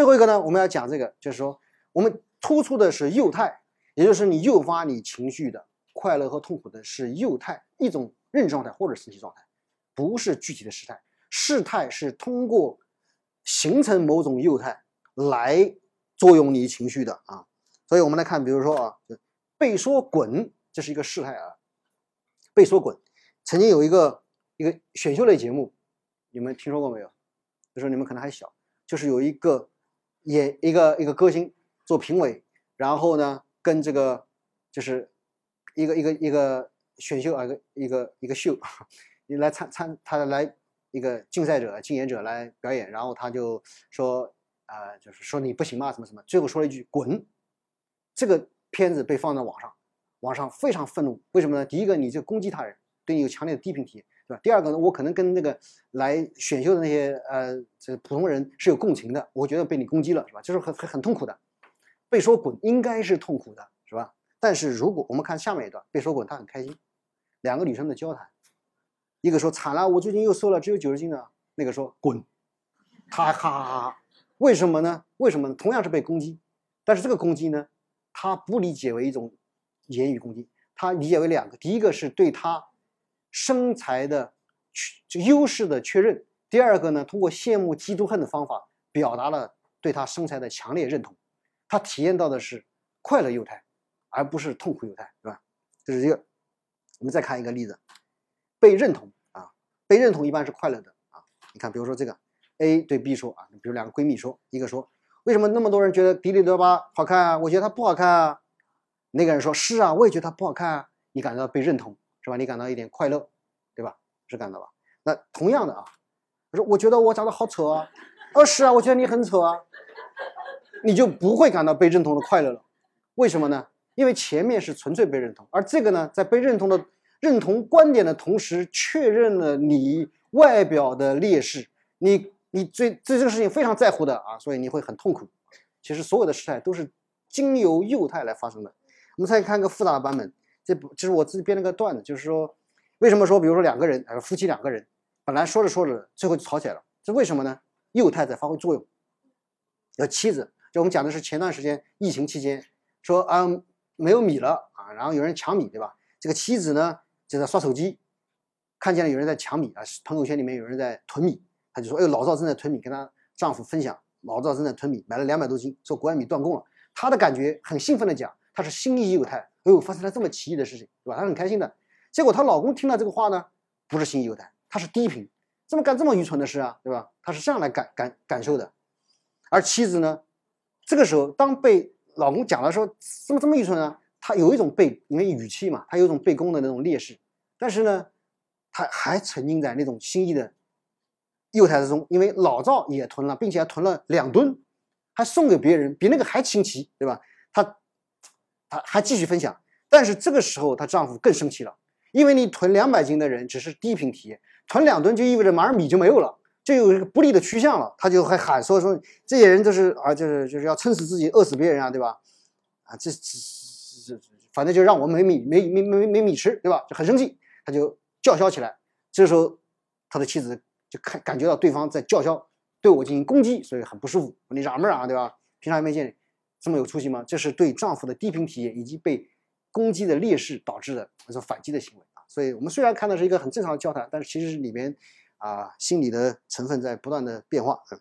最后一个呢，我们要讲这个，就是说我们突出的是幼态，也就是你诱发你情绪的快乐和痛苦的是幼态，一种认知状态或者身体状态，不是具体的事态。事态是通过形成某种幼态来作用你情绪的啊。所以我们来看，比如说啊，被说滚，这是一个事态啊。被说滚，曾经有一个一个选秀类节目，你们听说过没有？就说你们可能还小，就是有一个演一个一个歌星做评委，然后呢跟这个就是一个一个一个选秀啊，一个一个一个秀，你 来参参他来一个竞赛者竞演者来表演，然后他就说啊，就是说你不行嘛，什么什么，最后说了一句滚。这个片子被放在网上，网上非常愤怒，为什么呢？第一个，你这攻击他人，对你有强烈的低频体验，对吧？第二个呢，我可能跟那个来选秀的那些呃这普通人是有共情的，我觉得被你攻击了，是吧？就是很很很痛苦的，被说滚应该是痛苦的，是吧？但是如果我们看下面一段，被说滚他很开心，两个女生的交谈，一个说惨了，我最近又瘦了，只有九十斤了，那个说滚，他哈哈哈，为什么呢？为什么？同样是被攻击，但是这个攻击呢？他不理解为一种言语攻击，他理解为两个：第一个是对他身材的这优势的确认；第二个呢，通过羡慕、嫉妒、恨的方法，表达了对他身材的强烈认同。他体验到的是快乐犹太，而不是痛苦犹太，是吧？这是一个。我们再看一个例子：被认同啊，被认同一般是快乐的啊。你看，比如说这个 A 对 B 说啊，比如两个闺蜜说，一个说。为什么那么多人觉得迪丽热巴好看啊？我觉得她不好看啊。那个人说：“是啊，我也觉得她不好看啊。”你感觉到被认同是吧？你感到一点快乐，对吧？是感到吧？那同样的啊，我说我觉得我长得好丑啊。哦，是啊，我觉得你很丑啊。你就不会感到被认同的快乐了。为什么呢？因为前面是纯粹被认同，而这个呢，在被认同的认同观点的同时，确认了你外表的劣势。你。你对对这个事情非常在乎的啊，所以你会很痛苦。其实所有的事态都是经由幼态来发生的。我们再看个复杂的版本，这不这是我自己编了个段子，就是说为什么说，比如说两个人，呃，夫妻两个人本来说着说着最后就吵起来了，这为什么呢？幼态在发挥作用。有妻子，就我们讲的是前段时间疫情期间，说啊没有米了啊，然后有人抢米，对吧？这个妻子呢就在刷手机，看见了有人在抢米啊，朋友圈里面有人在囤米。她就说：“哎呦，老赵正在囤米，跟她丈夫分享，老赵正在囤米，买了两百多斤，说国外米断供了。她的感觉很兴奋的讲，她是心意幼态，哎呦，发生了这么奇异的事情，对吧？她很开心的。结果她老公听到这个话呢，不是心意幼态，他是低频，怎么干这么愚蠢的事啊，对吧？他是这样来感感感受的。而妻子呢，这个时候当被老公讲的时候，怎么这么愚蠢呢？她有一种被，因为语气嘛，她有一种被攻的那种劣势，但是呢，她还沉浸在那种心意的。”幼态之中，因为老赵也囤了，并且还囤了两吨，还送给别人，比那个还新奇，对吧？她，还继续分享。但是这个时候，她丈夫更生气了，因为你囤两百斤的人只是低频体验，囤两吨就意味着马上米就没有了，就有一个不利的趋向了。他就还喊说说这些人就是啊，就是就是要撑死自己，饿死别人啊，对吧？啊，这这这反正就让我没米没没没没米吃，对吧？就很生气，他就叫嚣起来。这时候，他的妻子。就看感觉到对方在叫嚣，对我进行攻击，所以很不舒服。你嚷么啊，对吧？平常也没见你这么有出息吗？这是对丈夫的低频体验以及被攻击的劣势导致的那种反击的行为啊。所以我们虽然看到是一个很正常的交谈，但是其实里面啊心理的成分在不断的变化。嗯。